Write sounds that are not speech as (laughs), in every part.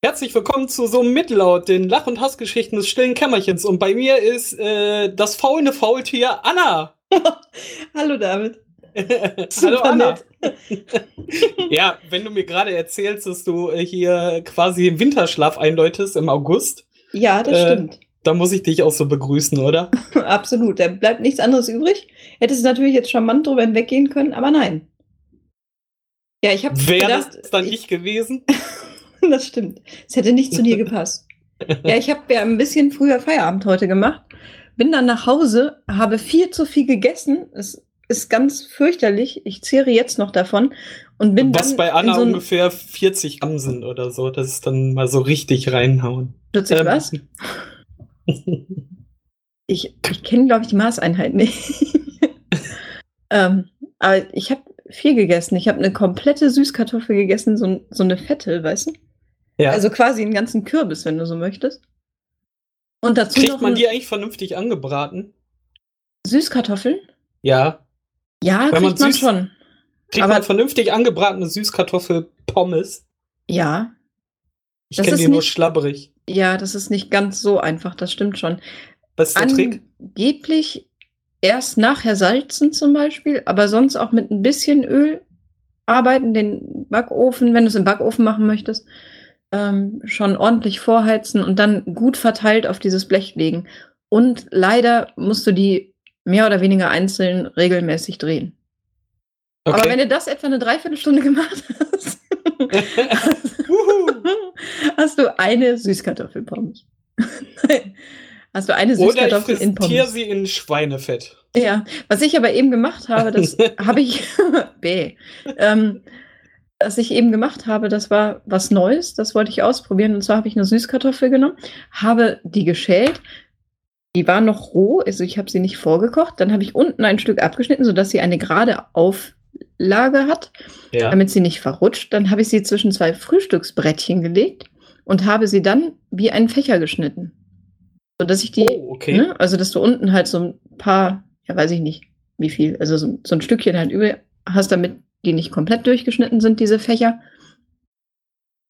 Herzlich willkommen zu so Mittellaut, den Lach- und Hassgeschichten des stillen Kämmerchens. Und bei mir ist äh, das faulende Faultier Anna. (laughs) Hallo David. (laughs) Hallo Anna. (laughs) ja, wenn du mir gerade erzählst, dass du äh, hier quasi im Winterschlaf einläutest im August. Ja, das äh, stimmt. Da muss ich dich auch so begrüßen, oder? Absolut. Da bleibt nichts anderes übrig. Hättest du natürlich jetzt charmant drüber hinweggehen können, aber nein. Ja, ich habe Wäre das dann ich, ich gewesen? (laughs) das stimmt. Es hätte nicht zu dir gepasst. ja, ich habe ja ein bisschen früher Feierabend heute gemacht. Bin dann nach Hause, habe viel zu viel gegessen. Es ist ganz fürchterlich. Ich zehre jetzt noch davon und bin Was bei Anna so ungefähr 40 Gramm sind oder so. Das ist dann mal so richtig reinhauen. 40 ähm, was? ich ich kenne, glaube ich, die Maßeinheit nicht. (laughs) ähm, aber ich habe viel gegessen. Ich habe eine komplette Süßkartoffel gegessen, so, so eine fette, weißt du? Ja. Also quasi einen ganzen Kürbis, wenn du so möchtest. Und dazu Kriegt noch man die eigentlich vernünftig angebraten? Süßkartoffeln? Ja. Ja, Wenn kriegt man, süß, schon. Kriegt Aber man vernünftig angebratene Süßkartoffel-Pommes? Ja. Ich kenne die nur schlabberig. Ja, das ist nicht ganz so einfach, das stimmt schon. Was ist der Trick? Angeblich erst nachher salzen zum Beispiel, aber sonst auch mit ein bisschen Öl arbeiten, den Backofen, wenn du es im Backofen machen möchtest, ähm, schon ordentlich vorheizen und dann gut verteilt auf dieses Blech legen. Und leider musst du die mehr oder weniger einzeln regelmäßig drehen. Okay. Aber wenn du das etwa eine Dreiviertelstunde gemacht hast, hast du eine Süßkartoffelpommes. (laughs) hast du eine Süßkartoffel Oder ich in Pommes. sie in Schweinefett. Ja, was ich aber eben gemacht habe, das (laughs) habe ich, B, ähm, was ich eben gemacht habe, das war was Neues, das wollte ich ausprobieren. Und zwar habe ich eine Süßkartoffel genommen, habe die geschält. Die war noch roh, also ich habe sie nicht vorgekocht. Dann habe ich unten ein Stück abgeschnitten, sodass sie eine gerade Auflage hat, ja. damit sie nicht verrutscht. Dann habe ich sie zwischen zwei Frühstücksbrettchen gelegt und habe sie dann wie einen Fächer geschnitten. Sodass ich die, oh, okay. ne, also dass du unten halt so ein paar, ja weiß ich nicht, wie viel, also so, so ein Stückchen halt über hast, damit die nicht komplett durchgeschnitten sind, diese Fächer.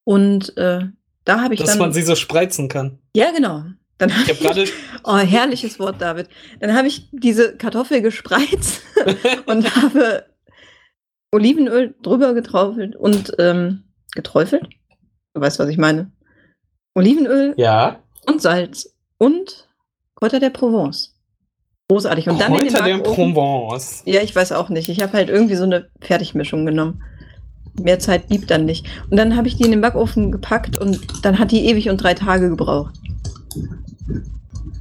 Und äh, da habe ich Dass dann. Dass man sie so spreizen kann. Ja, genau. Dann ich habe gerade. Oh, herrliches Wort, David. Dann habe ich diese Kartoffel gespreizt (laughs) und habe Olivenöl drüber getraufelt und ähm, geträufelt. Du weißt, was ich meine. Olivenöl ja. und Salz und Kräuter der Provence. Großartig. Und dann in den der Provence. Ja, ich weiß auch nicht. Ich habe halt irgendwie so eine Fertigmischung genommen. Mehr Zeit blieb dann nicht. Und dann habe ich die in den Backofen gepackt und dann hat die ewig und drei Tage gebraucht.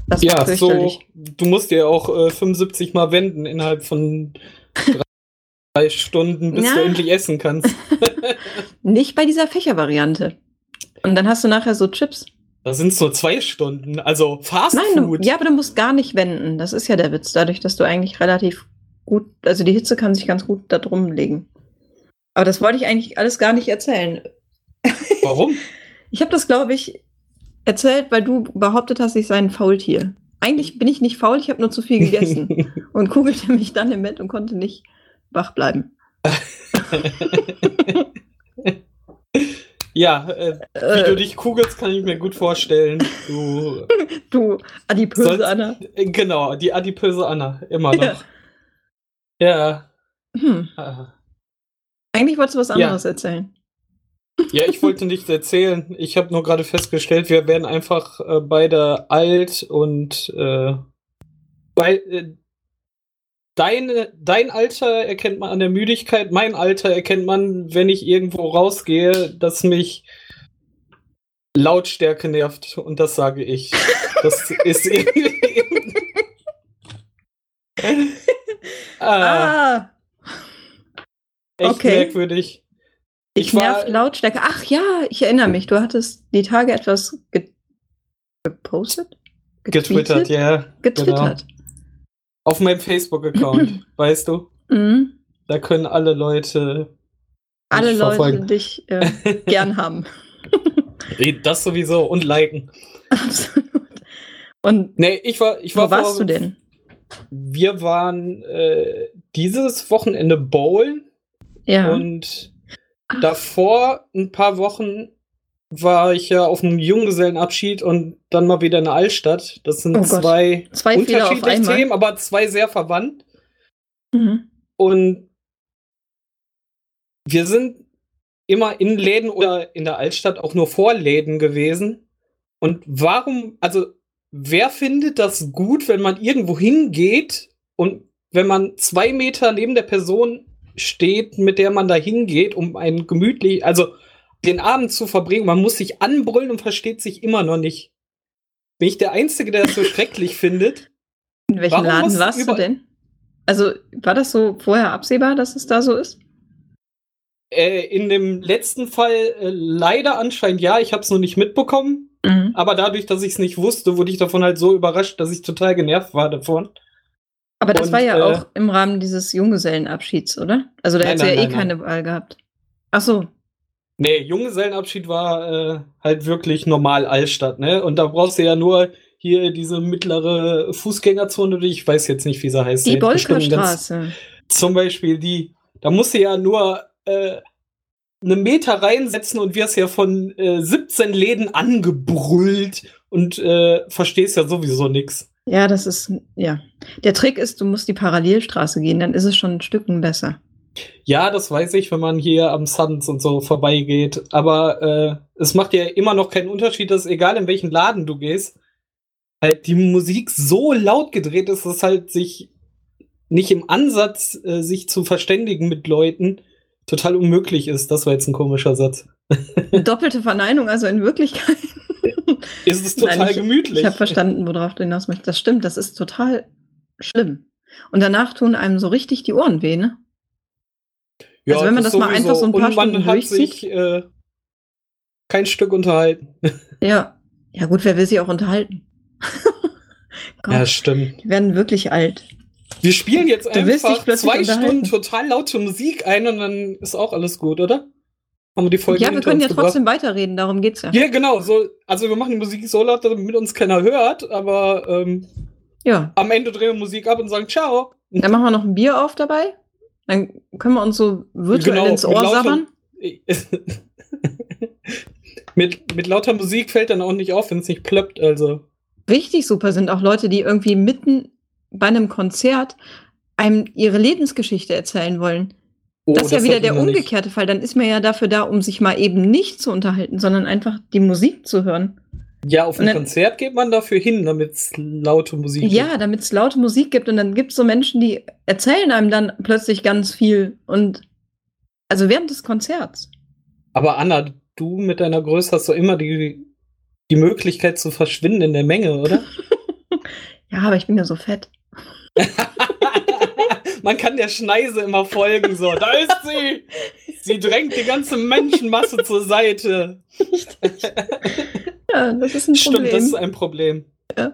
Das ja, so, du musst dir auch äh, 75 Mal wenden innerhalb von drei (laughs) Stunden, bis Na. du endlich essen kannst. (laughs) (laughs) nicht bei dieser Fächervariante. Und dann hast du nachher so Chips. Da sind es nur zwei Stunden. Also Fast Nein, Food. Du, ja, aber du musst gar nicht wenden. Das ist ja der Witz. Dadurch, dass du eigentlich relativ gut, also die Hitze kann sich ganz gut da drum legen. Aber das wollte ich eigentlich alles gar nicht erzählen. Warum? (laughs) ich habe das, glaube ich, erzählt, weil du behauptet hast, ich sei ein Faultier. Eigentlich bin ich nicht faul, ich habe nur zu viel gegessen (laughs) und kugelte mich dann im Bett und konnte nicht wach bleiben. (laughs) Ja, äh, wie äh, du dich kugelst, kann ich mir gut vorstellen. Du, (laughs) du adipöse sollst, Anna. Äh, genau, die adipöse Anna, immer noch. Ja. ja. Hm. Ah. Eigentlich wolltest du was anderes ja. erzählen. Ja, ich wollte nichts erzählen. Ich habe nur gerade festgestellt, wir werden einfach äh, beide alt und äh, bei, äh, Deine, dein Alter erkennt man an der Müdigkeit, mein Alter erkennt man, wenn ich irgendwo rausgehe, dass mich Lautstärke nervt. Und das sage ich. Das ist (laughs) irgendwie. ah. ah. Echt okay. merkwürdig. Ich, ich nervt Lautstärke. Ach ja, ich erinnere mich. Du hattest die Tage etwas ge gepostet? Getwittert, ja. Getwittert. Genau. Auf meinem Facebook-Account, (laughs) weißt du? Mhm. Da können alle Leute. Alle Leute verfolgen. dich äh, (laughs) gern haben. das sowieso und liken. Absolut. Und nee, ich war, ich war wo warst vor, du denn? Wir waren äh, dieses Wochenende bowlen. Ja. Und Ach. davor ein paar Wochen war ich ja auf einem Junggesellenabschied und dann mal wieder in der Altstadt. Das sind Oh zwei, Zwei unterschiedliche. Themen, aber zwei sehr verwandt. Mhm. Und wir sind immer in Läden oder in der Altstadt auch nur vor Läden gewesen. Und warum, also wer findet das gut, wenn man irgendwo hingeht und wenn man zwei Meter neben der Person steht, mit der man da hingeht, um einen gemütlich, also den Abend zu verbringen, man muss sich anbrüllen und versteht sich immer noch nicht. Bin ich der Einzige, der das so schrecklich (laughs) findet? In welchem Warum Laden warst du denn? Also, war das so vorher absehbar, dass es da so ist? Äh, in dem letzten Fall äh, leider anscheinend ja, ich habe es noch nicht mitbekommen. Mhm. Aber dadurch, dass ich es nicht wusste, wurde ich davon halt so überrascht, dass ich total genervt war davon. Aber das Und, war ja äh, auch im Rahmen dieses Junggesellenabschieds, oder? Also da Nein, du ja nein, eh nein, keine Wahl gehabt. Ach so. Nee, Junggesellenabschied war äh, halt wirklich normal Altstadt, ne? Und da brauchst du ja nur hier diese mittlere Fußgängerzone, die ich weiß jetzt nicht, wie sie heißt. Die Bolkerstraße. Zum Beispiel die, da musst du ja nur äh, einen Meter reinsetzen und wirst ja von äh, 17 Läden angebrüllt und äh, verstehst ja sowieso nix. Ja, das ist, ja. Der Trick ist, du musst die Parallelstraße gehen, dann ist es schon ein Stücken besser. Ja, das weiß ich, wenn man hier am Suns und so vorbeigeht. Aber äh, es macht ja immer noch keinen Unterschied, dass egal in welchen Laden du gehst, halt die Musik so laut gedreht ist, dass halt sich nicht im Ansatz, äh, sich zu verständigen mit Leuten, total unmöglich ist. Das war jetzt ein komischer Satz. Doppelte Verneinung, also in Wirklichkeit. Ist es total Nein, ich, gemütlich. Ich habe verstanden, worauf du hinaus möchtest. Das stimmt, das ist total schlimm. Und danach tun einem so richtig die Ohren weh, ne? Also wenn man das mal einfach so ein paar man Stunden durchzieht. sich äh, kein Stück unterhalten. (laughs) Ja. Ja, gut, wer will sich auch unterhalten? (laughs) Gott, Ja, stimmt. die werden wirklich alt. Wir spielen jetzt Du einfach zwei. Stunden total laute Musik ein und dann ist auch alles gut, oder? Haben wir die Folge ja, wir können ja uns trotzdem weiterreden, darum geht's ja. gebracht? Ja, genau. So, also wir machen die Musik so laut, damit uns keiner hört, aber ähm, Ja. am Ende drehen wir Musik ab und sagen Ciao. Dann machen wir noch ein Bier auf dabei. Dann können wir uns so virtuell Genau, ins Ohr sabbern. (laughs) mit, mit lauter Musik fällt dann auch nicht auf, wenn es nicht plöppt, also. Richtig super sind auch Leute, die irgendwie mitten bei einem Konzert einem ihre Lebensgeschichte erzählen wollen. Oh, das ist ja wieder der wir nicht. umgekehrte Fall. Dann ist man ja dafür da, um sich mal eben nicht zu unterhalten, sondern einfach die Musik zu hören. Ja, auf ein Konzert geht man dafür hin, damit es laute Musik Ja, damit es laute Musik gibt und dann gibt es so Menschen, die erzählen einem dann plötzlich ganz viel und also während des Konzerts. Aber Anna, du mit deiner Größe hast doch immer die, die Möglichkeit zu verschwinden in der Menge, oder? (laughs) Ja, aber ich bin ja so fett. (laughs) Man kann der Schneise immer folgen, so. Da ist sie! Sie drängt die ganze Menschenmasse zur Seite. (laughs) Ja, das ist ein Stimmt, Problem. das ist ein Problem. Ja.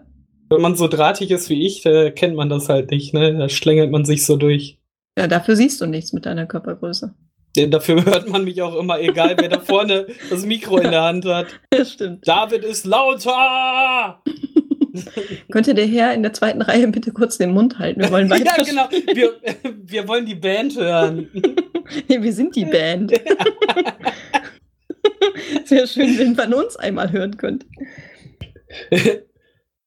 Wenn man so drahtig ist wie ich, da kennt man das halt nicht, ne? Da schlängelt man sich so durch. ja, dafür siehst du nichts mit deiner Körpergröße. Ja, Dafür (laughs) hört man mich auch immer, egal wer da vorne das Mikro in der Hand hat. (laughs) Das stimmt. David ist lauter! (laughs) Könnte der Herr in der zweiten Reihe bitte kurz den Mund halten? Wir wollen weiter. Ja, genau. Wir, wir wollen die Band hören. Wir sind die Band. Sehr schön, wenn man uns einmal hören könnte. (laughs)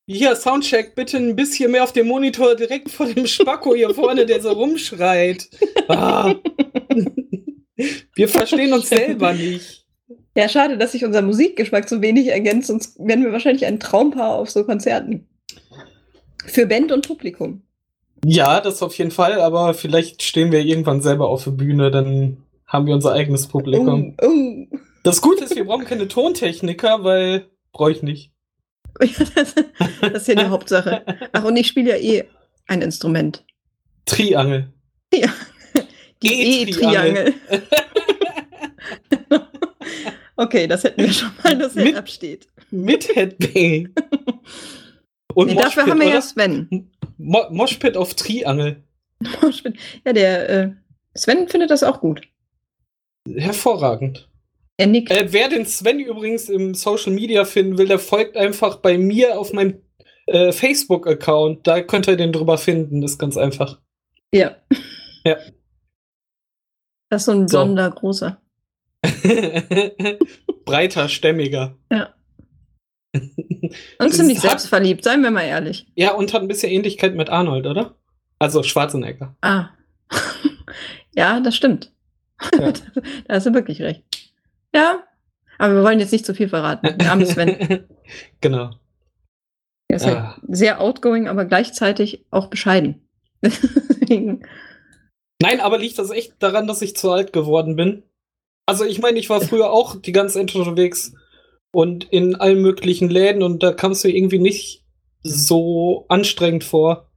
Hier, Soundcheck, bitte ein bisschen mehr auf dem Monitor direkt vor dem Spacko hier vorne, der so rumschreit. (laughs) Ah. Wir verstehen uns selber nicht. Ja, schade, dass sich unser Musikgeschmack so wenig ergänzt, sonst wären wir wahrscheinlich ein Traumpaar auf so Konzerten. Für Band und Publikum. Ja, das auf jeden Fall, aber vielleicht stehen wir irgendwann selber auf der Bühne, dann haben wir unser eigenes Publikum. Oh, oh. Das Gute ist, wir brauchen keine Tontechniker, weil brauche ich nicht. (laughs) Ja, das, das ist ja die Hauptsache. Ach, und ich spiele ja eh ein Instrument. Triangel. Die E-Triangel. E-Triangel. (laughs) okay, das hätten wir schon mal, das Mit- Setup steht. Mit Headbang. Und Nee, dafür haben wir ja oder? Sven. Mo Moshpit auf Triangel. Ja, der äh, Sven findet das auch gut. Hervorragend. Er nickt. Äh, wer den Sven übrigens im Social Media finden will, der folgt einfach bei mir auf meinem äh, Facebook-Account. Da könnt ihr den drüber finden. Das ist ganz einfach. Ja. Ja. Das ist so ein So. blonder, großer. (laughs) Breiter, stämmiger. Ja. Und ziemlich selbstverliebt, seien wir mal ehrlich. Ja, und hat ein bisschen Ähnlichkeit mit Arnold, oder? Also Schwarzenegger. Ah. (laughs) ja, das stimmt. Ja. (laughs) da hast du wirklich recht. Ja, aber wir wollen jetzt nicht zu viel verraten. Der arme Sven. genau. Er ist halt Ah. sehr outgoing, aber gleichzeitig auch bescheiden. (laughs) Nein, aber liegt das echt daran, dass ich zu alt geworden bin? Also ich meine, ich war früher auch die ganze Zeit unterwegs und in allen möglichen Läden und da kamst du irgendwie nicht so anstrengend vor.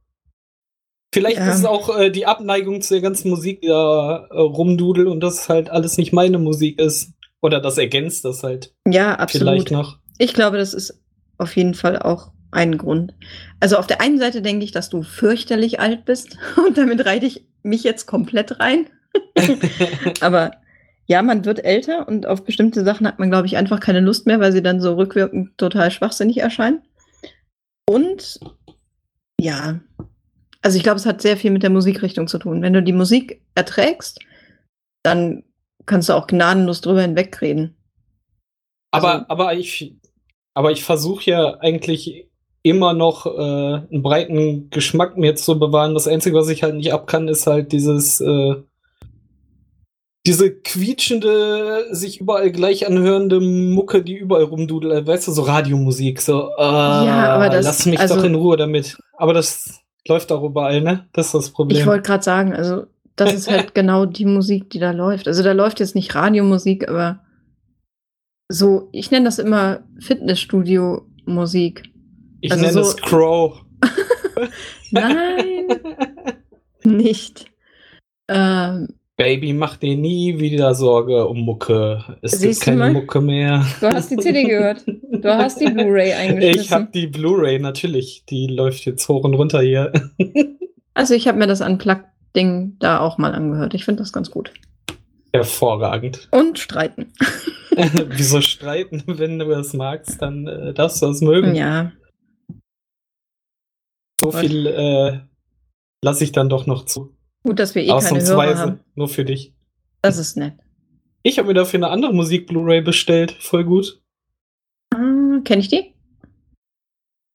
Vielleicht Ja. ist es auch äh, die Abneigung zu der ganzen Musik, die da äh, rumdudel und das halt alles nicht meine Musik ist. Oder das ergänzt das halt ja, vielleicht absolut. noch. Ich glaube, das ist auf jeden Fall auch ein Grund. Also auf der einen Seite denke ich, dass du fürchterlich alt bist (laughs) und damit reite ich mich jetzt komplett rein. (laughs) Aber ja, man wird älter und auf bestimmte Sachen hat man, glaube ich, einfach keine Lust mehr, weil sie dann so rückwirkend total schwachsinnig erscheinen. Und ja, also ich glaube, es hat sehr viel mit der Musikrichtung zu tun. Wenn du die Musik erträgst, dann kannst du auch gnadenlos drüber hinwegreden. Aber, Also- aber ich, aber ich versuche ja eigentlich immer noch äh, einen breiten Geschmack mir zu bewahren. Das Einzige, was ich halt nicht ab kann, ist halt dieses äh, diese quietschende, sich überall gleich anhörende Mucke, die überall rumdudelt. Weißt du, so Radiomusik. So, äh, Ja, aber das- lass mich also- doch in Ruhe damit. Aber das läuft auch überall, ne? Das ist das Problem. Ich wollte gerade sagen, also das ist halt (laughs) genau die Musik, die da läuft. Also da läuft jetzt nicht Radiomusik, aber so, ich nenne das immer Fitnessstudio-Musik. ich also nenne so- es Crow. (laughs) Nein, (laughs) nicht. Ähm, Baby, mach dir nie wieder Sorge um Mucke. Es gibt keine mal? Mucke mehr. du hast die CD gehört. Du hast die Blu-ray eingeschmissen. Ich habe die Blu-ray natürlich. Die läuft jetzt hoch und runter hier. also ich habe mir das Unplugged-Ding da auch mal angehört. Ich finde das ganz gut. Hervorragend. Und streiten. (laughs) Wieso streiten, wenn du das magst, dann äh, darfst du das mögen. Ja, So viel äh, lasse ich dann doch noch zu. gut, dass wir eh keine Hörer haben. Nur für dich. Das ist nett. Ich habe mir dafür eine andere Musik-Blu-ray bestellt. Voll gut. Ah, Kenne ich die?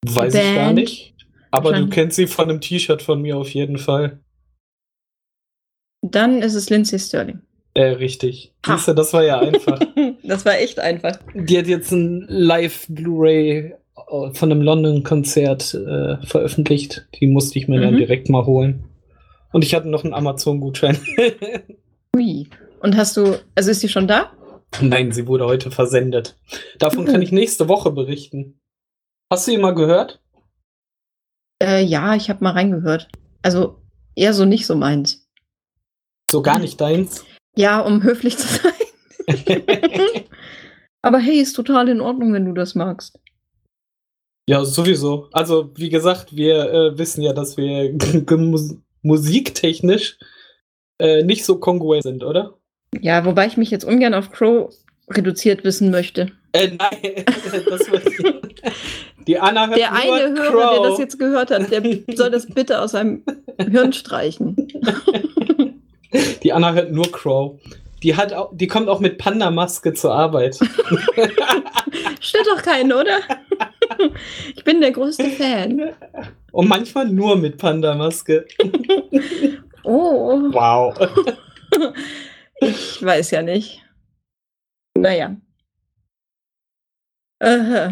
Weiß ich gar Band? nicht. Aber du kennst sie von einem T-Shirt von mir auf jeden Fall. Dann ist es Lindsay Sterling. Äh, richtig. Siehst du, das war ja einfach. (laughs) Das war echt einfach. Die hat jetzt ein Live-Blu-ray äh, von einem London-Konzert äh, veröffentlicht. Die musste ich mir dann Mhm. direkt mal holen. Und ich hatte noch einen Amazon-Gutschein. Ui. Und hast du, also ist sie schon da? Nein, sie wurde heute versendet. Davon Mhm. kann ich nächste Woche berichten. Hast du ihn mal gehört? Äh, ja, ich habe mal reingehört. Also eher so nicht so meins. So gar nicht deins. Ja, um höflich zu sein. (laughs) Aber hey, ist total in Ordnung, wenn du das magst. ja, sowieso. Also, wie gesagt, wir äh, wissen ja, dass wir (laughs) mus musiktechnisch äh, nicht so kongruent sind, oder? Ja, wobei ich mich jetzt ungern auf Crow reduziert wissen möchte. Äh, nein, (laughs) das wird Die Anna hört Der eine Hörer, Crow. der das jetzt gehört hat, der soll das bitte aus seinem Hirn streichen. Die Anna hört nur Crow. Die, hat auch, die kommt auch mit Panda-Maske zur Arbeit. (laughs) Stört doch keinen, oder? Ich bin der größte Fan. Und manchmal nur mit Panda-Maske. Oh, Wow. ich weiß ja nicht. Naja. Äh,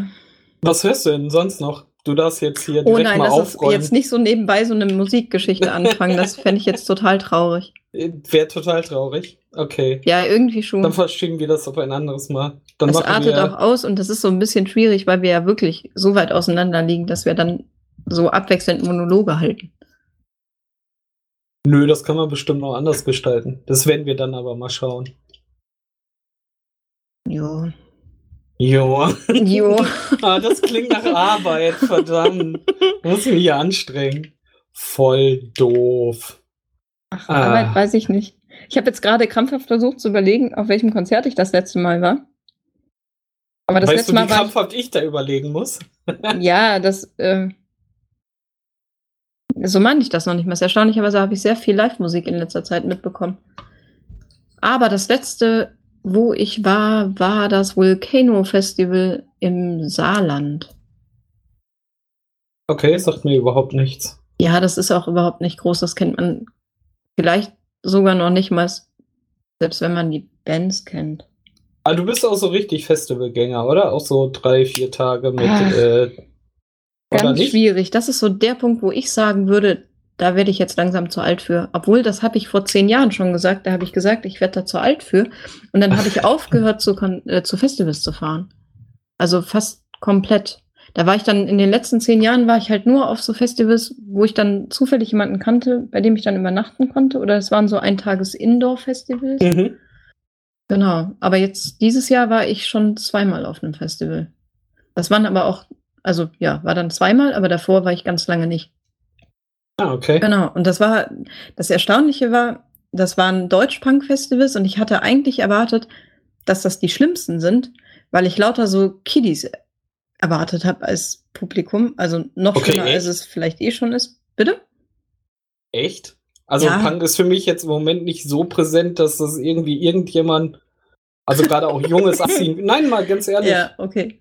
Was hörst du denn sonst noch? Du darfst jetzt hier oh direkt nein, mal uns aufräumen. jetzt nicht so nebenbei so eine Musikgeschichte anfangen. Das fände ich jetzt total traurig. Wäre total traurig. Okay. Ja, irgendwie schon. Dann verschieben wir das auf ein anderes Mal. Dann Das artet auch aus und das ist so ein bisschen schwierig, weil wir ja wirklich so weit auseinander liegen, dass wir dann so abwechselnd Monologe halten. Nö, das kann man bestimmt noch anders gestalten. Das werden wir dann aber mal schauen. Jo. Jo. Jo. (laughs) ah, das klingt nach Arbeit, verdammt. Muss mich hier anstrengen. Voll doof. Ach, Ah. Arbeit weiß ich nicht. Ich habe jetzt gerade krampfhaft versucht zu überlegen, auf welchem Konzert ich das letzte Mal war. Aber das weißt letzte du, wie Mal war krampfhaft ich da überlegen muss? ich, (laughs) ja, das äh, so meine ich das noch nicht mehr. Erstaunlicherweise habe ich sehr viel Live-Musik in letzter Zeit mitbekommen. Aber das letzte wo ich war, war das Volcano Festival im Saarland. Okay, sagt mir überhaupt nichts. Ja, das ist auch überhaupt nicht groß. Das kennt man vielleicht sogar noch nicht mal, selbst wenn man die Bands kennt. Ah, du bist auch so richtig Festivalgänger, oder? Auch so drei, vier Tage mit. Ach, äh, Ganz schwierig. Das ist so der Punkt, wo ich sagen würde, da werde ich jetzt langsam zu alt für. Obwohl, das habe ich vor zehn Jahren schon gesagt. Da habe ich gesagt, ich werde da zu alt für. Und dann habe ich (laughs) aufgehört, zu, äh, zu Festivals zu fahren. Also fast komplett. Da war ich dann in den letzten zehn Jahren war ich halt nur auf so Festivals, wo ich dann zufällig jemanden kannte, bei dem ich dann übernachten konnte. Oder es waren so Eintages-Indoor-Festivals. Mhm. Genau. Aber jetzt dieses Jahr war ich schon zweimal auf einem Festival. Das waren aber auch, also ja, war dann zweimal, aber davor war ich ganz lange nicht. Ah, okay. Genau. Und das war, das Erstaunliche war, das waren Deutsch-Punk-Festivals und ich hatte eigentlich erwartet, dass das die schlimmsten sind, weil ich lauter so Kiddies erwartet habe als Publikum. Also noch Okay, schlimmer, als echt? es vielleicht eh schon ist. Bitte? Echt? Also Ja. Punk ist für mich jetzt im Moment nicht so präsent, dass das irgendwie irgendjemand, also gerade auch junges (laughs) Assi, nein, mal ganz ehrlich, Ja, okay.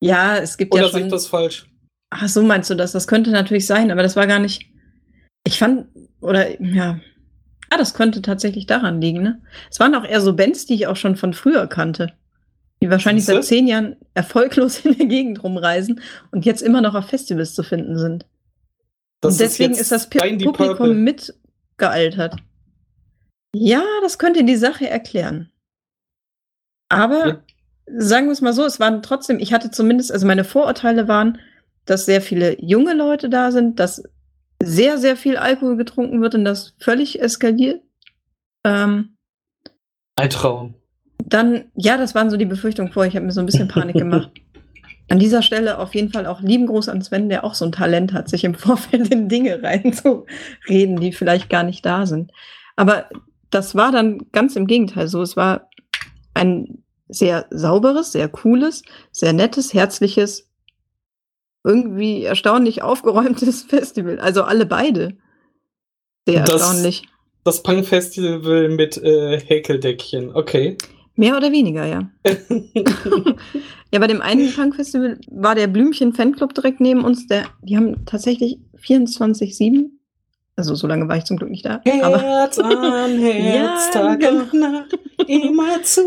Ja, es gibt oder ja sehe schon. ich das falsch? Ach, so meinst du das? Das könnte natürlich sein, aber das war gar nicht. Ich fand, oder ja. Ah, das könnte tatsächlich daran liegen, ne? Es waren auch eher so Bands, die ich auch schon von früher kannte. Die wahrscheinlich seit zehn Jahren (laughs) erfolglos in der Gegend rumreisen und jetzt immer noch auf Festivals zu finden sind. Das und deswegen jetzt ist, das Publikum Purple. mitgealtert. Ja, das könnte die Sache erklären. Aber Ja. sagen wir es mal so, es waren trotzdem, ich hatte zumindest, also meine Vorurteile waren, dass sehr viele junge Leute da sind, dass sehr, sehr viel Alkohol getrunken wird und das völlig eskaliert. Ähm, Ein Traum. dann, ja, das waren so die Befürchtungen vorher. Ich habe mir so ein bisschen Panik gemacht. (laughs) An dieser Stelle auf jeden Fall auch lieben Gruß an Sven, der auch so ein Talent hat, sich im (laughs) Vorfeld in Dinge reinzureden, die vielleicht gar nicht da sind. Aber das war dann ganz im Gegenteil so. Es war ein sehr sauberes, sehr cooles, sehr nettes, herzliches, irgendwie erstaunlich aufgeräumtes (laughs) Festival. Also alle beide. Sehr Das- erstaunlich. Das Punk-Festival mit äh, Häkeldeckchen, okay. Mehr oder weniger, ja. (laughs) (laughs) Ja, bei dem einen Punk-Festival war der Blümchen-Fanclub direkt neben uns. Der, die haben tatsächlich 24-7. Also so lange war ich zum Glück nicht da. Herz an (laughs) Herz, Ja, Tag genau. und Nacht, immer zu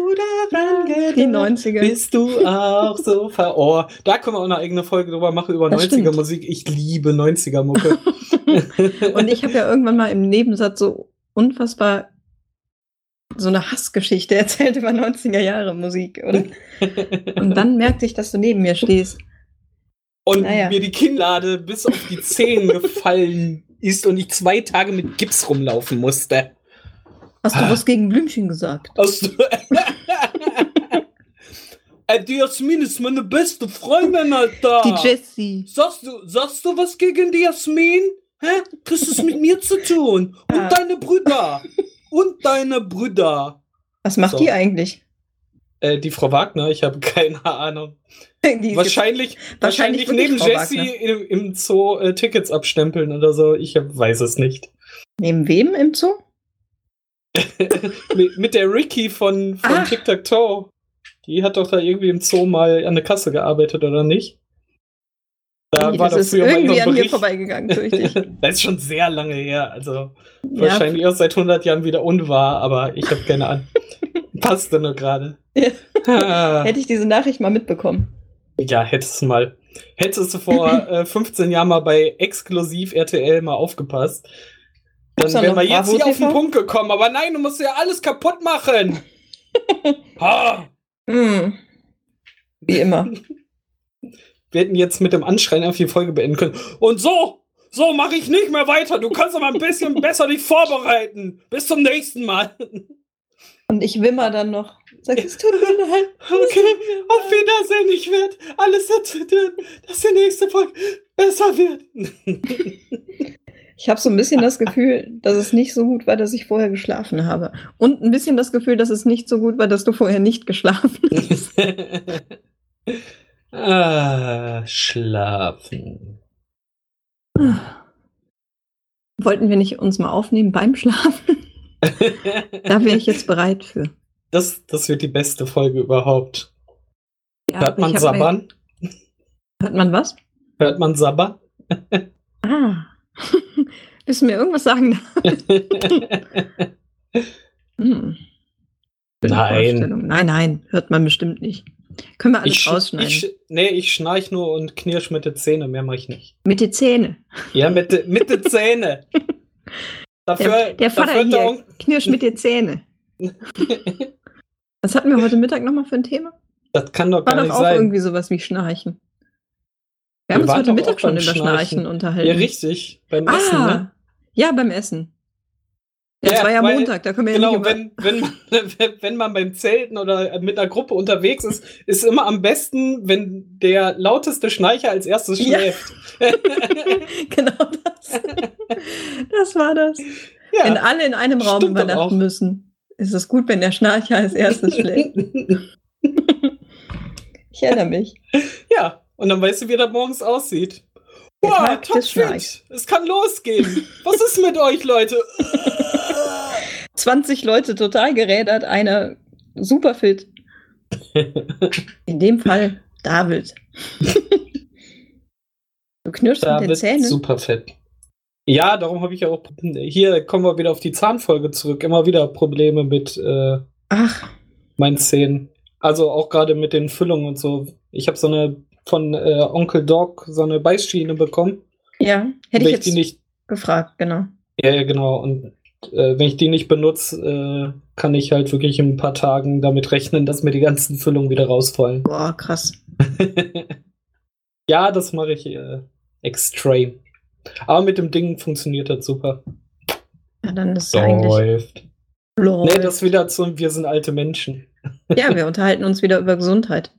daran die gedacht. 90er. Bist du auch so ver... Oh, da können wir auch eine eigene Folge drüber machen, über Das 90er stimmt. Musik. Ich liebe 90er Mucke. (laughs) Und ich habe ja irgendwann mal im Nebensatz so unfassbar so eine Hassgeschichte erzählt über 90er Jahre Musik, oder? Und dann merkte ich, dass du neben mir stehst. und Naja. mir die Kinnlade bis auf die Zehen gefallen ist und ich zwei Tage mit Gips rumlaufen musste. Hast du Ah. was gegen Blümchen gesagt? Hast du... (laughs) Äh, die Jasmin ist meine beste Freundin, Alter. Die Jessie. Sagst du, sagst du was gegen die Jasmin? Hä? Kriegst es mit mir zu tun? Und Ja. deine Brüder. Und deine Brüder. Was macht So. die eigentlich? Äh, die Frau Wagner, ich habe (laughs) keine Ahnung. Wahrscheinlich, wahrscheinlich, neben Jessie Wagner. im, im Zoo äh, Tickets abstempeln oder so. Ich hab, weiß es nicht. (laughs) Neben wem im Zoo? mit, mit der Ricky von, von Ach. Tic Tac Toe. Die hat doch da irgendwie im Zoo mal an der Kasse gearbeitet, oder nicht? Da Nee, war das ist irgendwie an mir vorbeigegangen, fürchte ich. (laughs) das ist schon sehr lange her. Also Ja, wahrscheinlich auch seit 100 Jahren wieder unwahr, aber ich habe keine Ahnung. (laughs) Passte nur gerade. Ja. (laughs) Ah. hätte ich diese Nachricht mal mitbekommen. Ja, hättest du mal. Hättest du vor äh, 15 Jahren mal bei Exklusiv RTL mal aufgepasst, dann wären wir jetzt hier auf den? Punkt gekommen. Aber nein, du musst ja alles kaputt machen. ha, Hm. Wie immer. Wir hätten jetzt mit dem Anschreien einfach die Folge beenden können. Und so, so mache ich nicht mehr weiter. Du kannst aber ein bisschen (laughs) besser dich vorbereiten. Bis zum nächsten Mal. Und ich wimmer dann noch. Sag, es tut mir leid. (laughs) Okay, auf Wiedersehen. Ich werde alles dazu tun, dass die nächste Folge besser wird. (laughs) Ich habe so ein bisschen das Gefühl, dass es nicht so gut war, dass ich vorher geschlafen habe. Und ein bisschen das Gefühl, dass es nicht so gut war, dass du vorher nicht geschlafen hast. Ah, schlafen. Wollten wir nicht uns mal aufnehmen beim Schlafen? (laughs) Da wäre ich jetzt bereit für. Das, das wird die beste Folge überhaupt. Ja, Hört man Sabbern? Mir, hört man was? Hört man Sabbern? Ah. (laughs) Willst du mir irgendwas sagen? (laughs) hm. Nein. Nein, nein, hört man bestimmt nicht. Können wir alles Ich, sch- rausschneiden. ich, nee, ich schnarch nur und knirsch mit den Zähnen, mehr mache ich nicht. Mit den Zähnen. Ja, mit, de- mit den Zähnen. (laughs) Dafür, Der, der Vater dafür hier, Don- knirsch mit den Zähnen. (laughs) Was hatten wir heute Mittag nochmal für ein Thema? Das kann doch War gar doch nicht auch sein. irgendwie sowas wie Schnarchen. Wir haben Wir uns waren heute Mittag auch schon über Schnarchen Schnarchen. unterhalten. Ja, richtig. Beim Essen, ah, ne? ja, beim Essen. Ja, Ja, das war ja weil- Montag, da können wir Genau, ja nicht über... wenn, wenn, man, (laughs) wenn man beim Zelten oder mit einer Gruppe unterwegs ist, ist immer am besten, wenn der lauteste Schnarcher als erstes Ja. schläft. (laughs) (laughs) genau das. Das war das. Wenn Ja. alle in einem Raum übernachten auch. müssen, ist es gut, wenn der Schnarcher als erstes schlägt. Ich erinnere mich. ja, und dann weißt du, wie das morgens aussieht. Boah, des topfit! Es kann losgehen. Was ist mit euch, Leute? 20 Leute total gerädert, einer super fit. (laughs) In dem Fall David. (laughs) Du knirschst Da mit den Zähnen. super fett. Ja, darum habe ich ja auch. Hier kommen wir wieder auf die Zahnfolge zurück. Immer wieder Probleme mit äh, Ach, meinen Zähnen. Also auch gerade mit den Füllungen und so. Ich habe so eine von äh, Onkel Doc so eine Beißschiene bekommen. ja, hätte wenn ich jetzt die nicht. gefragt, genau. Ja, ja, genau. Und äh, wenn ich die nicht benutze, äh, kann ich halt wirklich in ein paar Tagen damit rechnen, dass mir die ganzen (laughs) Füllungen wieder rausfallen. Boah, krass. (laughs) ja, das mache ich äh, extrem. Aber mit dem Ding funktioniert das super. Ja, dann ist eigentlich. Läuft. Läuft. Nee, das wieder zu, wir sind alte Menschen. Ja, wir unterhalten uns wieder über Gesundheit.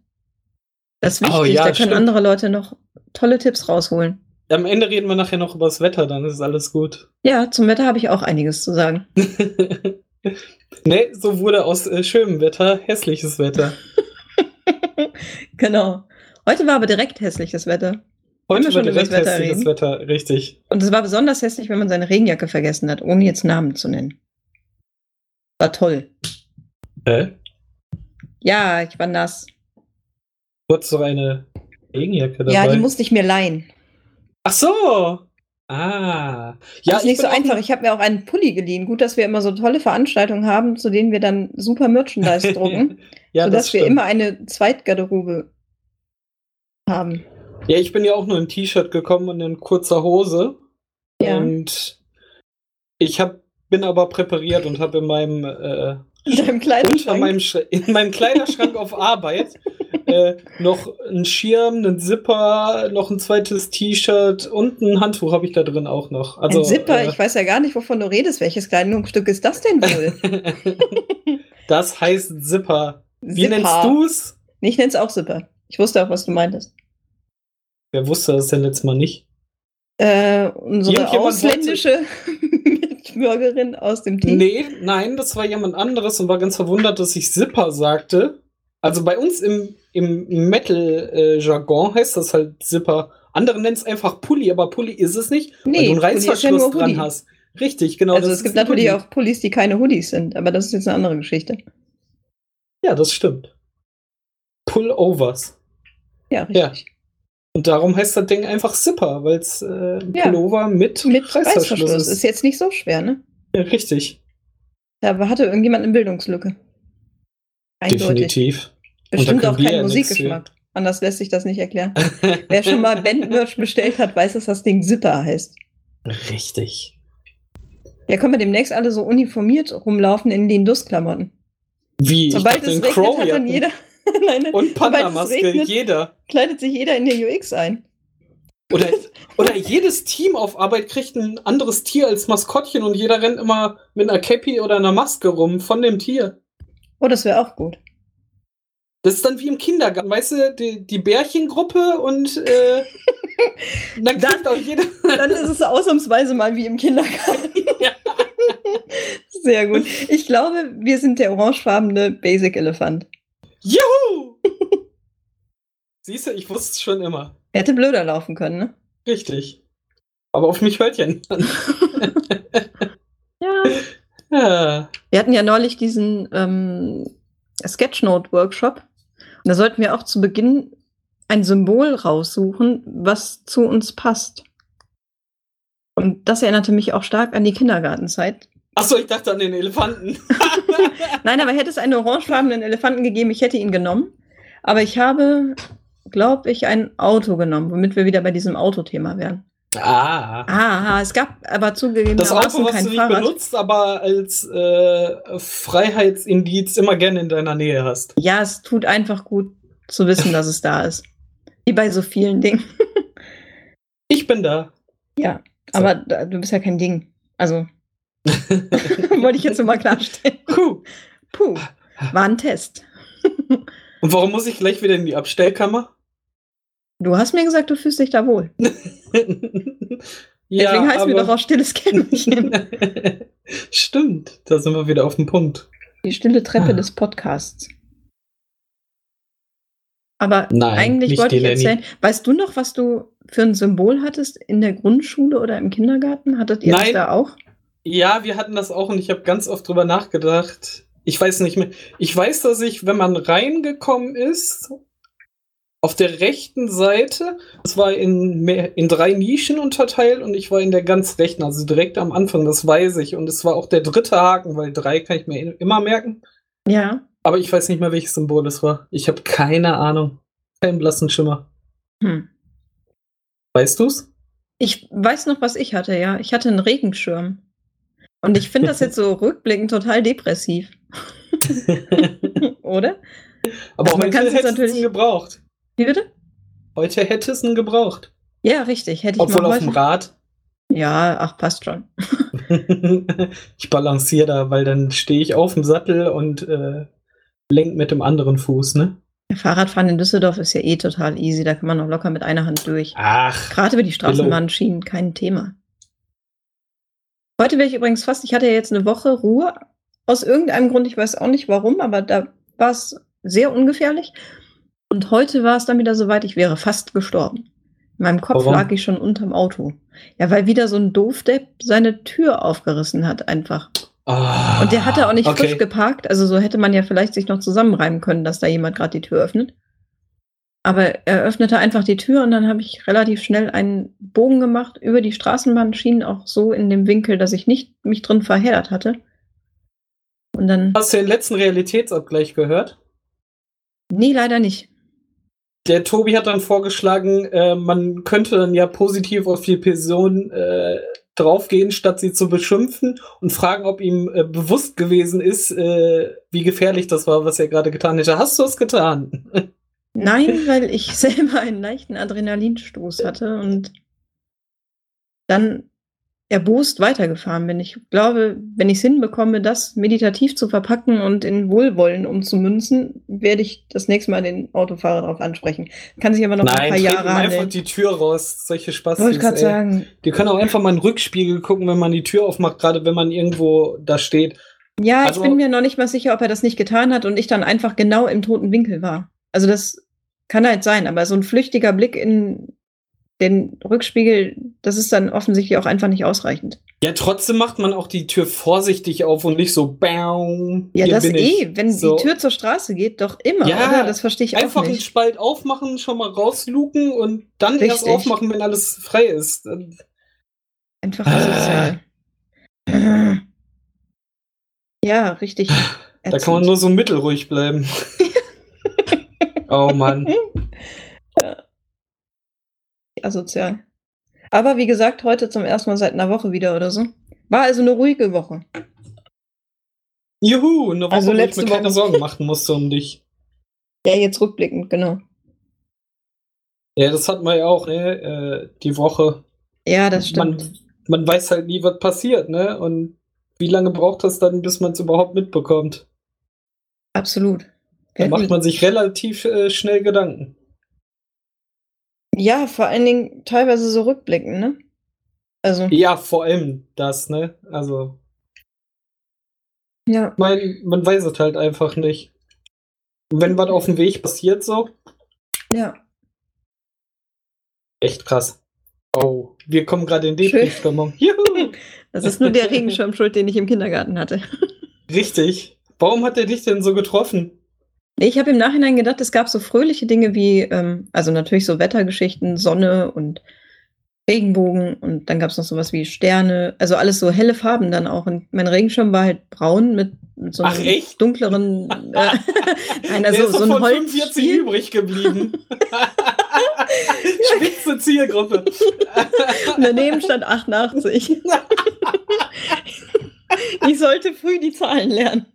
Das ist wichtig, Oh, ja, da können stimmt. andere Leute noch tolle Tipps rausholen. Am Ende reden wir nachher noch über das Wetter, dann ist alles gut. Ja, zum Wetter habe ich auch einiges zu sagen. (laughs) nee, so wurde aus äh, schönem Wetter hässliches Wetter. (laughs) genau. Heute war aber direkt hässliches Wetter. Heute das direkt Wetter hässliches reden? Wetter, richtig. Und es war besonders hässlich, wenn man seine Regenjacke vergessen hat, ohne jetzt Namen zu nennen. War toll. Hä? Ja, ich war nass. Du hattest doch eine Regenjacke dabei. Ja, die musste ich mir leihen. Ach so. Ah. Ja, das ist nicht so einfach. Ich habe mir auch einen Pulli geliehen. Gut, dass wir immer so tolle Veranstaltungen haben, zu denen wir dann super (laughs) Merchandise drucken, ja, sodass das wir immer eine Zweitgarderobe haben. Ja, ich bin ja auch nur in T-Shirt gekommen und in kurzer Hose. Ja. Und ich hab, bin aber präpariert und habe in meinem äh, In deinem unter Kleiderschrank. meinem Sch in meinem Kleiderschrank (laughs) auf Arbeit (laughs) äh, noch einen Schirm, einen Zipper, noch ein zweites T-Shirt und ein Handtuch habe ich da drin auch noch. Also ein Zipper, äh, ich weiß ja gar nicht, wovon du redest. Welches Kleidungsstück ist das denn wohl? (laughs) (laughs) das heißt Zipper. Wie Zipper. nennst du's? Ich nenne es auch Zipper. Ich wusste auch, was du meintest. Wer wusste das denn letztes Mal nicht? Äh, unsere ausländische Mitbürgerin aus dem Team. Nee, nein, das war jemand anderes und war ganz verwundert, dass ich Zipper sagte. Also bei uns im, im Metal-Jargon heißt das halt Zipper. Andere nennen es einfach Pulli, aber Pulli ist es nicht, weil Nee, du einen ja Reißverschluss nur dran hast. Richtig, genau. also es gibt natürlich Hoodie. auch Pullis, die keine Hoodies sind, aber das ist jetzt eine andere Geschichte. Ja, das stimmt. Pullovers. Ja, Ja. richtig. Und darum heißt das Ding einfach Zipper, weil es äh, Ja. Pullover mit, Mit Reißverschluss Reißverschluss. ist. Ist jetzt nicht so schwer, ne? Ja, richtig, Da hatte irgendjemand eine Bildungslücke. Eindeutig. definitiv. Bestimmt auch kein Musikgeschmack. Anders lässt sich das nicht erklären. (laughs) Wer schon mal Bandmerch bestellt hat, weiß, dass das Ding Zipper heißt. Richtig. Ja, können wir demnächst alle so uniformiert rumlaufen in den Dussklamotten. Wie? Sobald es regnet, hat dann jeder. nein, Und regnet, jeder. kleidet sich jeder in der UX ein. Oder, (laughs) oder jedes Team auf Arbeit kriegt ein anderes Tier als Maskottchen und jeder rennt immer mit einer Cappy oder einer Maske rum von dem Tier. Oh, das wäre auch gut. Das ist dann wie im Kindergarten, weißt du, die, die Bärchengruppe und äh, (laughs) dann kriegt auch jeder. (laughs) Dann ist es ausnahmsweise mal wie im Kindergarten. Ja. (laughs) Sehr gut. Ich glaube, wir sind der orangefarbene Basic Elefant. Juhu! Siehst du, ich wusste es schon immer. Hätte blöder laufen können, ne? Richtig. Aber auf mich hört ja niemand. Ja. Ja. Wir hatten ja neulich diesen ähm, Sketchnote-Workshop. Und da sollten wir auch zu Beginn ein Symbol raussuchen, was zu uns passt. Und das erinnerte mich auch stark an die Kindergartenzeit. Achso, ich dachte an den Elefanten. (laughs) Nein, aber hätte es einen orangefarbenen Elefanten gegeben, ich hätte ihn genommen. Aber ich habe, glaube ich, ein Auto genommen, womit wir wieder bei diesem Autothema wären. Ah. Ah, es gab aber zugegeben das Auto, was du nicht Fahrrad. benutzt, aber als äh, Freiheitsindiz immer gerne in deiner Nähe hast. Ja, es tut einfach gut zu wissen, dass es da ist. Wie bei so vielen Dingen. (laughs) ich bin da. Ja, so. aber du bist ja kein Ding. Also, (laughs) (laughs) wollte ich jetzt nur mal klarstellen. Puh. Puh. War ein Test. Und warum muss ich gleich wieder in die Abstellkammer? Du hast mir gesagt, du fühlst dich da wohl. (laughs) ja, Deswegen heißt mir doch auch stilles Kämmerchen. (laughs) Stimmt, da sind wir wieder auf dem Punkt. Die stille Treppe ah. des Podcasts. Aber Nein, eigentlich wollte ich erzählen, weißt du noch, was du für ein Symbol hattest in der Grundschule oder im Kindergarten? Hattet ihr Nein. das da auch? Ja, wir hatten das auch und ich habe ganz oft drüber nachgedacht. Ich weiß nicht mehr. Ich weiß, dass ich, wenn man reingekommen ist, auf der rechten Seite, es war in, mehr, in drei Nischen unterteilt und ich war in der ganz rechten, also direkt am Anfang, das weiß ich. Und es war auch der dritte Haken, weil drei kann ich mir immer merken. Ja. Aber ich weiß nicht mehr, welches Symbol es war. Ich habe keine Ahnung. Keinen blassen Schimmer. Hm. Weißt du's? Ich weiß noch, was ich hatte, ja. Ich hatte einen Regenschirm. Und ich finde das jetzt so (laughs) rückblickend total depressiv. (laughs) (laughs) Oder? Aber also heute hätte es einen gebraucht. Wie bitte? Heute hätte es einen gebraucht. Ja, richtig. Hätte ich Obwohl auf dem Rad. Ja, ach, passt schon. (laughs) ich balanciere da, weil dann stehe ich auf dem Sattel und äh, lenk mit dem anderen Fuß, ne? Fahrradfahren in Düsseldorf ist ja eh total easy, da kann man noch locker mit einer Hand durch. Ach. Gerade über die Straßenbahnschienen kein Thema. Heute wäre ich übrigens fast, ich hatte ja jetzt eine Woche Ruhe. Aus irgendeinem Grund, ich weiß auch nicht warum, aber da war es sehr ungefährlich. Und heute war es dann wieder soweit, ich wäre fast gestorben. In meinem Kopf Warum? lag ich schon unterm Auto. Ja, weil wieder so ein Doofdepp seine Tür aufgerissen hat, einfach. Ah, und der hatte auch nicht okay. frisch geparkt. Also so hätte man ja vielleicht sich noch zusammenreimen können, dass da jemand gerade die Tür öffnet. Aber er öffnete einfach die Tür und dann habe ich relativ schnell einen Bogen gemacht über die Straßenbahnschienen, auch so in dem Winkel, dass ich nicht mich drin verheddert hatte. Und dann. Hast du den letzten Realitätsabgleich gehört? Nee, leider nicht der Tobi hat dann vorgeschlagen, äh, man könnte dann ja positiv auf die Person äh, draufgehen, statt sie zu beschimpfen und fragen, ob ihm äh, bewusst gewesen ist, äh, wie gefährlich das war, was er gerade getan hätte. Hast du es getan? (laughs) Nein, weil ich (laughs) selber einen leichten Adrenalinstoß hatte und dann erbost weitergefahren bin. Ich glaube, wenn ich es hinbekomme, das meditativ zu verpacken und in Wohlwollen umzumünzen, werde ich das nächste Mal den Autofahrer darauf ansprechen. Kann sich aber noch Nein, ein paar Jahre handeln. einfach die Tür raus. Solche Spaß. Wollte gerade sagen. Die können auch einfach mal in den Rückspiegel gucken, wenn man die Tür aufmacht, gerade wenn man irgendwo da steht. Ja, also, ich bin mir noch nicht mal sicher, ob er das nicht getan hat und ich dann einfach genau im toten Winkel war. Also das kann halt sein, aber so ein flüchtiger Blick in den Rückspiegel, das ist dann offensichtlich auch einfach nicht ausreichend. Ja, trotzdem macht man auch die Tür vorsichtig auf und nicht so bam. Ja, das eh, wenn so. die Tür zur Straße geht, doch immer, ja, oder? Das verstehe ich auch einfach nicht. Einfach einen Spalt aufmachen, schon mal rausluken und dann Richtig. erst aufmachen, wenn alles frei ist. Einfach. Ja, richtig. Da kann man nur so mittelruhig bleiben. (laughs) oh Mann. Asozial. Aber wie gesagt, heute zum ersten Mal seit einer Woche wieder oder so. War also eine ruhige Woche. Juhu, eine Woche, also wo ich mir keine Woche. Sorgen machen musste um dich. Ja, jetzt rückblickend, genau. Ja, das hat man ja auch, ne? Äh, die Woche. Ja, das stimmt. Man, man weiß halt nie, was passiert, ne? Und wie lange braucht das dann, bis man es überhaupt mitbekommt? Absolut. Da macht man sich relativ äh, schnell Gedanken. Ja, vor allen Dingen teilweise so rückblicken, ne? Also. Ja, vor allem das, ne? Also. Ja. Man, man weiß es halt einfach nicht. Wenn was auf dem Weg passiert, so. Ja. Echt krass. Oh, wir kommen gerade in Depri-Stimmung. (laughs) Das ist nur der Regenschirm schuld, den ich im Kindergarten hatte. Richtig. Warum hat er dich denn so getroffen? Ich habe im Nachhinein gedacht, es gab so fröhliche Dinge wie, ähm, also natürlich so Wettergeschichten, Sonne und Regenbogen und dann gab es noch sowas wie Sterne, also alles so helle Farben dann auch. Und mein Regenschirm war halt braun mit, mit so Ach, einem echt? dunkleren, äh, (laughs) nein, Der also ist so doch ein von Holz. 45 übrig geblieben. (laughs) (laughs) Spitze Zielgruppe. Und daneben stand 88. ich sollte früh die Zahlen lernen.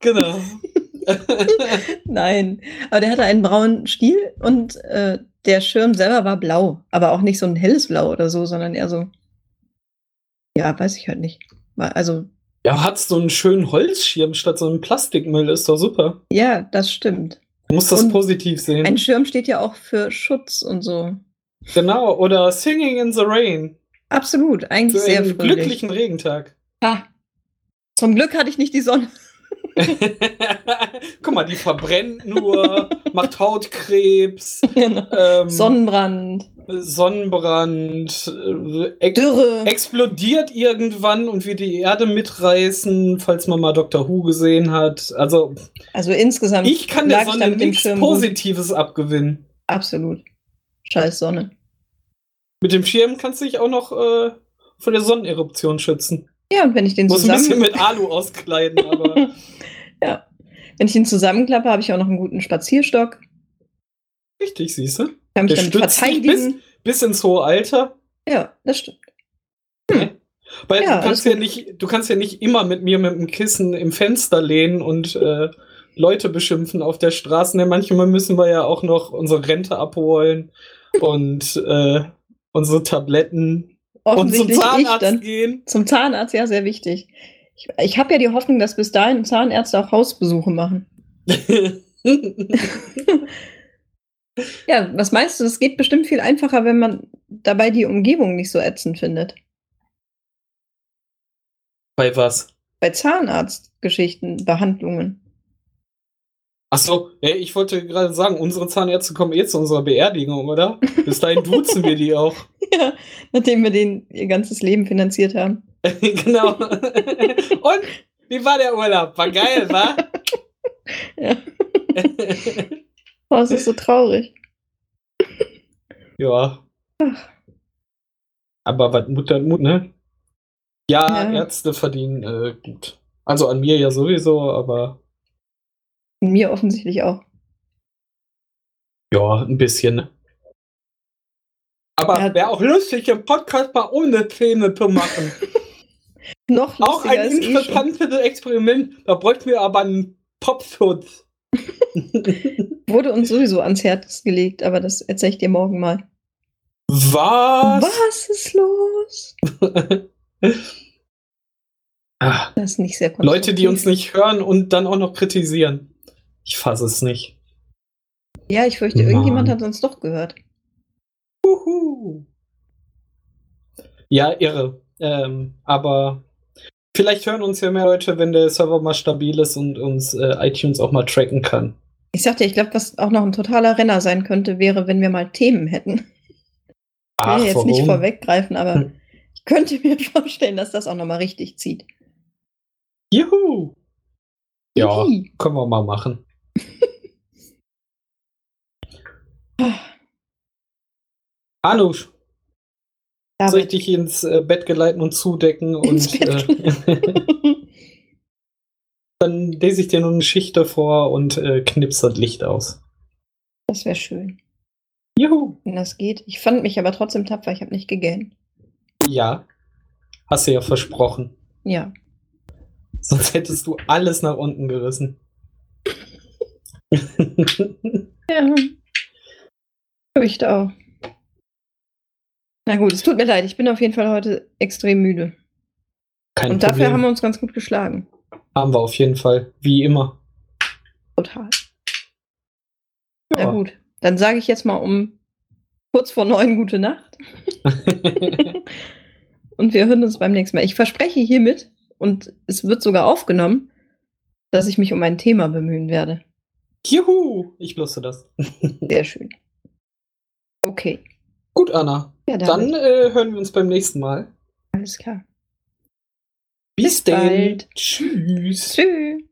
genau. (laughs) Nein, aber der hatte einen braunen Stiel und äh, der Schirm selber war blau, aber auch nicht so ein helles Blau oder so, sondern eher so, ja, weiß ich halt nicht. Also, Ja, hat so einen schönen Holzschirm statt so einem Plastikmüll, ist doch super. ja, das stimmt. Du musst das Und positiv sehen. Ein Schirm steht ja auch für Schutz und so. Genau, oder Singing in the Rain. Absolut, eigentlich Für sehr einen fröhlich. glücklichen Regentag. Ha. Zum Glück hatte ich nicht die Sonne. (laughs) Guck mal, die verbrennt nur, macht Hautkrebs, (laughs) Genau. ähm, Sonnenbrand, Sonnenbrand, äh, Dürre. explodiert irgendwann und wir die Erde mitreißen, falls man mal Doctor Who gesehen hat. Also Also insgesamt ich kann der Sonne nichts Schirm gut. Positives abgewinnen. Absolut. Scheiß Sonne. Mit dem Schirm kannst du dich auch noch äh, von der Sonneneruption schützen. Ja, und wenn ich den Muss ein bisschen zusammen, mit Alu auskleiden, (laughs) aber ja, wenn ich ihn zusammenklappe, habe ich auch noch einen guten Spazierstock. richtig, siehst du? Kann mich Der damit dich bis, verteidigen. bis ins hohe Alter. Ja, das stimmt. Weil Ja, du kannst ja nicht, du kannst ja nicht immer mit mir mit dem Kissen im Fenster lehnen und äh, Leute beschimpfen auf der Straße. Ne, manchmal müssen wir ja auch noch unsere Rente abholen und äh, unsere Tabletten und zum Zahnarzt gehen. Zum Zahnarzt, ja, sehr wichtig. Ich, ich habe ja die Hoffnung, dass bis dahin Zahnärzte auch Hausbesuche machen. (laughs) Ja, was meinst du? Das geht bestimmt viel einfacher, wenn man dabei die Umgebung nicht so ätzend findet. Bei was? Bei Zahnarztgeschichten, Behandlungen. Ach so, ja, ich wollte gerade sagen, unsere Zahnärzte kommen eh zu unserer Beerdigung, oder? Bis dahin duzen wir die auch. (laughs) Ja, nachdem wir denen ihr ganzes Leben finanziert haben. (laughs) genau. Und wie war der Urlaub? War geil, wa? (laughs) Ja. Oh, es ist so traurig. ja. Aber was Mut Mut, ne? Ja, Ja. Ärzte verdienen äh, gut. Also an mir ja sowieso, aber mir offensichtlich auch. ja, ein bisschen. Aber Ja. wäre auch lustig, den Podcast mal ohne Zähne zu machen. (laughs) Noch auch ein eh interessantes Experiment. Da bräuchten wir aber einen Popschutz. (laughs) Wurde uns sowieso ans Herz gelegt, aber das erzähle ich dir morgen mal. Was? Was ist los? (laughs) Ah, Das ist nicht sehr Leute, die uns nicht hören und dann auch noch kritisieren. Ich fasse es nicht. Ja, ich fürchte, Mann. irgendjemand hat uns doch gehört. Uhu. Ja, irre. Ähm, aber vielleicht hören uns ja mehr Leute, wenn der Server mal stabil ist und uns äh, iTunes auch mal tracken kann. Ich sagte, ich glaube, was auch noch ein totaler Renner sein könnte, wäre, wenn wir mal Themen hätten. Ich will jetzt nicht vorweggreifen, aber Hm. ich könnte mir (laughs) vorstellen, dass das auch nochmal richtig zieht. Juhu! Ja, Hihi. können wir mal machen. (laughs) Anusch, soll ich David. dich ins äh, Bett geleiten und zudecken und äh, (laughs) dann lese ich dir noch eine Geschichte vor und äh, knipse das Licht aus. Das wäre schön, Juhu! wenn das geht. Ich fand mich aber trotzdem tapfer, ich habe nicht gegähnt. Ja, hast du ja versprochen. Ja. Sonst hättest du alles nach unten gerissen. Ja. Fürchte auch. Na gut, es tut mir leid, ich bin auf jeden Fall heute extrem müde. Kein Und dafür Problem. haben wir uns ganz gut geschlagen. Haben wir auf jeden Fall. Wie immer. Total. Na gut, dann sage ich jetzt mal um kurz vor neun gute Nacht. (laughs) Und wir hören uns beim nächsten Mal. Ich verspreche hiermit, und es wird sogar aufgenommen, dass ich mich um ein Thema bemühen werde. Juhu! Ich wusste das. (laughs) Sehr schön. Okay. Gut, Anna. Ja, Dann äh, hören wir uns beim nächsten Mal. alles klar. Bis, Bis denn. bald. Tschüss. Tschüss.